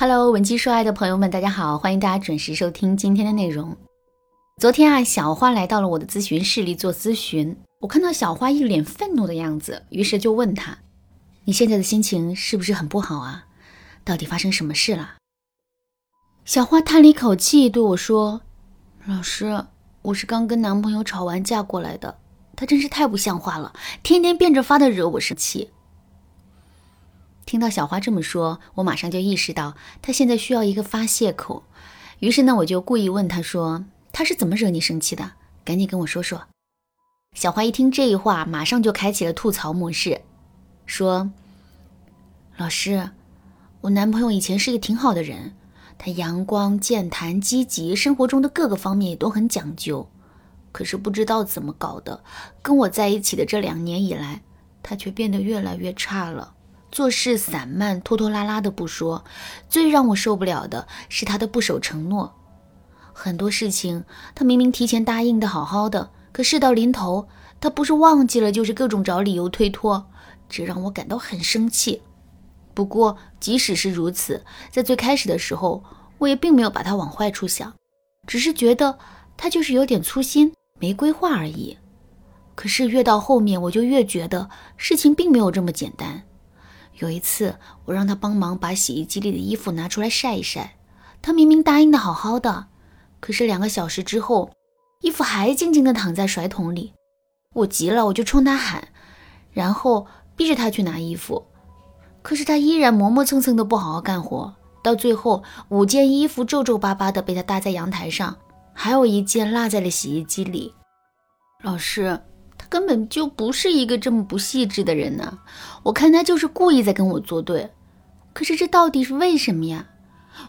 Hello，文姬说爱的朋友们，大家好，欢迎大家准时收听今天的内容。昨天啊，小花来到了我的咨询室里做咨询，我看到小花一脸愤怒的样子，于是就问她：“你现在的心情是不是很不好啊？到底发生什么事了？”小花叹了一口气，对我说：“老师，我是刚跟男朋友吵完架过来的，他真是太不像话了，天天变着法的惹我生气。”听到小花这么说，我马上就意识到她现在需要一个发泄口。于是呢，我就故意问她说：“她是怎么惹你生气的？赶紧跟我说说。”小花一听这一话，马上就开启了吐槽模式，说：“老师，我男朋友以前是个挺好的人，他阳光、健谈、积极，生活中的各个方面也都很讲究。可是不知道怎么搞的，跟我在一起的这两年以来，他却变得越来越差了。”做事散漫、拖拖拉拉的不说，最让我受不了的是他的不守承诺。很多事情他明明提前答应的好好的，可事到临头，他不是忘记了，就是各种找理由推脱，这让我感到很生气。不过即使是如此，在最开始的时候，我也并没有把他往坏处想，只是觉得他就是有点粗心，没规划而已。可是越到后面，我就越觉得事情并没有这么简单。有一次，我让他帮忙把洗衣机里的衣服拿出来晒一晒。他明明答应的好好的，可是两个小时之后，衣服还静静的躺在甩桶里。我急了，我就冲他喊，然后逼着他去拿衣服。可是他依然磨磨蹭蹭的不好好干活。到最后，五件衣服皱皱巴巴的被他搭在阳台上，还有一件落在了洗衣机里。老师。他根本就不是一个这么不细致的人呢，我看他就是故意在跟我作对。可是这到底是为什么呀？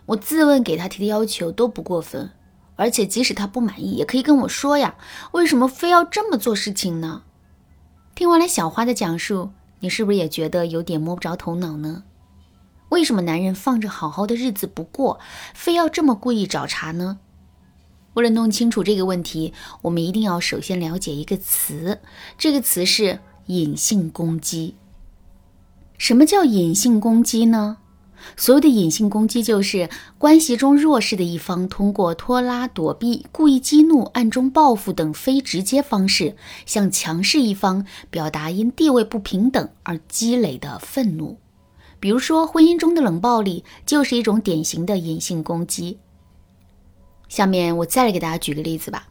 我自问给他提的要求都不过分，而且即使他不满意，也可以跟我说呀。为什么非要这么做事情呢？听完了小花的讲述，你是不是也觉得有点摸不着头脑呢？为什么男人放着好好的日子不过，非要这么故意找茬呢？为了弄清楚这个问题，我们一定要首先了解一个词，这个词是隐性攻击。什么叫隐性攻击呢？所谓的隐性攻击，就是关系中弱势的一方通过拖拉、躲避、故意激怒、暗中报复等非直接方式，向强势一方表达因地位不平等而积累的愤怒。比如说，婚姻中的冷暴力就是一种典型的隐性攻击。下面我再来给大家举个例子吧，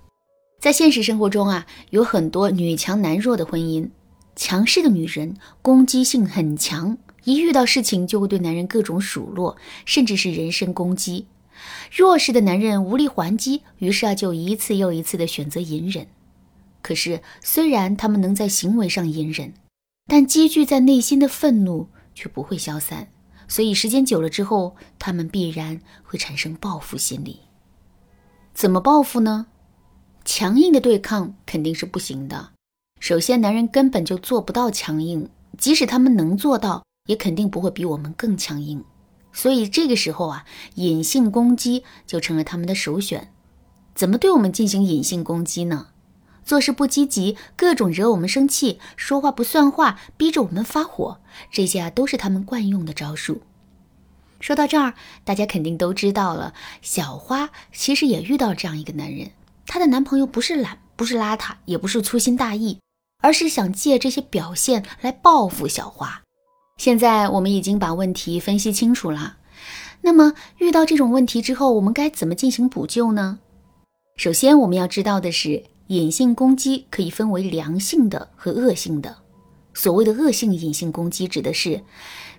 在现实生活中啊，有很多女强男弱的婚姻，强势的女人攻击性很强，一遇到事情就会对男人各种数落，甚至是人身攻击；弱势的男人无力还击，于是啊就一次又一次的选择隐忍。可是虽然他们能在行为上隐忍，但积聚在内心的愤怒却不会消散，所以时间久了之后，他们必然会产生报复心理。怎么报复呢？强硬的对抗肯定是不行的。首先，男人根本就做不到强硬，即使他们能做到，也肯定不会比我们更强硬。所以这个时候啊，隐性攻击就成了他们的首选。怎么对我们进行隐性攻击呢？做事不积极，各种惹我们生气，说话不算话，逼着我们发火，这些啊都是他们惯用的招数。说到这儿，大家肯定都知道了。小花其实也遇到这样一个男人，她的男朋友不是懒，不是邋遢，也不是粗心大意，而是想借这些表现来报复小花。现在我们已经把问题分析清楚了，那么遇到这种问题之后，我们该怎么进行补救呢？首先，我们要知道的是，隐性攻击可以分为良性的和恶性的。所谓的恶性隐性攻击，指的是。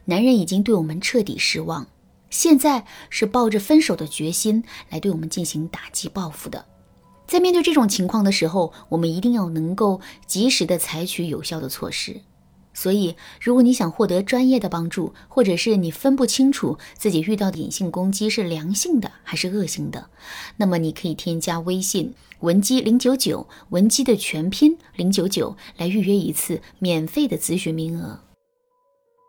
男人已经对我们彻底失望，现在是抱着分手的决心来对我们进行打击报复的。在面对这种情况的时候，我们一定要能够及时的采取有效的措施。所以，如果你想获得专业的帮助，或者是你分不清楚自己遇到的隐性攻击是良性的还是恶性的，那么你可以添加微信文姬零九九，文姬的全拼零九九，来预约一次免费的咨询名额。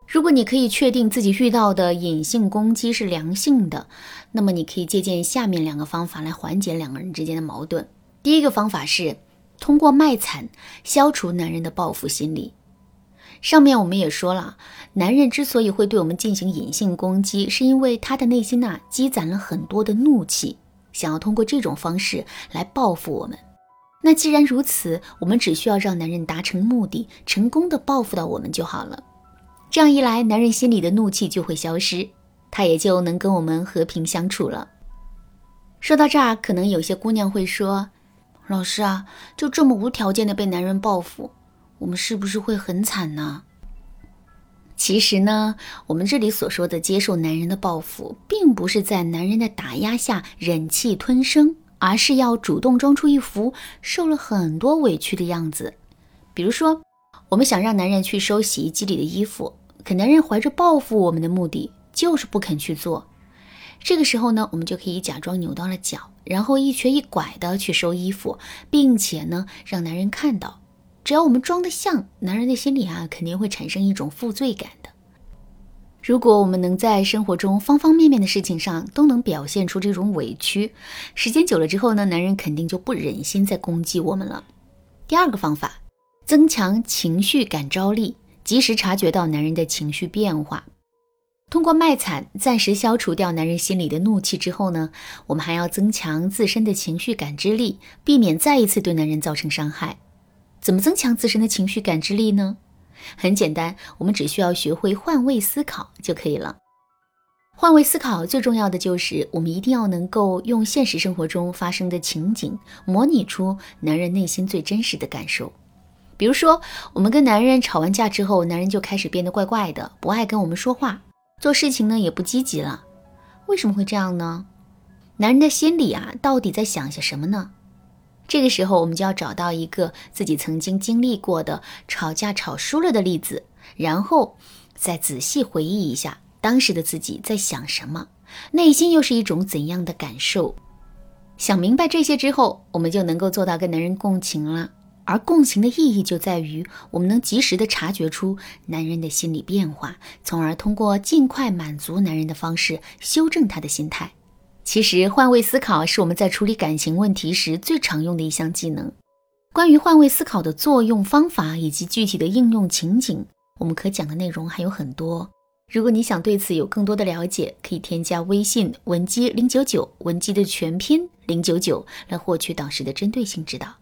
如果你可以确定自己遇到的隐性攻击是良性的，那么你可以借鉴下面两个方法来缓解两个人之间的矛盾。第一个方法是通过卖惨消除男人的报复心理。上面我们也说了，男人之所以会对我们进行隐性攻击，是因为他的内心呐积攒了很多的怒气，想要通过这种方式来报复我们。那既然如此，我们只需要让男人达成目的，成功的报复到我们就好了。这样一来，男人心里的怒气就会消失，他也就能跟我们和平相处了。说到这儿，可能有些姑娘会说：“老师啊，就这么无条件的被男人报复。”我们是不是会很惨呢？其实呢，我们这里所说的接受男人的报复，并不是在男人的打压下忍气吞声，而是要主动装出一副受了很多委屈的样子。比如说，我们想让男人去收洗衣机里的衣服，可男人怀着报复我们的目的，就是不肯去做。这个时候呢，我们就可以假装扭到了脚，然后一瘸一拐的去收衣服，并且呢，让男人看到。只要我们装得像，男人的心里啊，肯定会产生一种负罪感的。如果我们能在生活中方方面面的事情上都能表现出这种委屈，时间久了之后呢，男人肯定就不忍心再攻击我们了。第二个方法，增强情绪感召力，及时察觉到男人的情绪变化。通过卖惨暂时消除掉男人心里的怒气之后呢，我们还要增强自身的情绪感知力，避免再一次对男人造成伤害。怎么增强自身的情绪感知力呢？很简单，我们只需要学会换位思考就可以了。换位思考最重要的就是我们一定要能够用现实生活中发生的情景模拟出男人内心最真实的感受。比如说，我们跟男人吵完架之后，男人就开始变得怪怪的，不爱跟我们说话，做事情呢也不积极了。为什么会这样呢？男人的心里啊，到底在想些什么呢？这个时候，我们就要找到一个自己曾经经历过的吵架吵输了的例子，然后再仔细回忆一下当时的自己在想什么，内心又是一种怎样的感受。想明白这些之后，我们就能够做到跟男人共情了。而共情的意义就在于，我们能及时的察觉出男人的心理变化，从而通过尽快满足男人的方式，修正他的心态。其实，换位思考是我们在处理感情问题时最常用的一项技能。关于换位思考的作用方法以及具体的应用情景，我们可讲的内容还有很多。如果你想对此有更多的了解，可以添加微信文姬零九九，文姬的全拼零九九，来获取导师的针对性指导。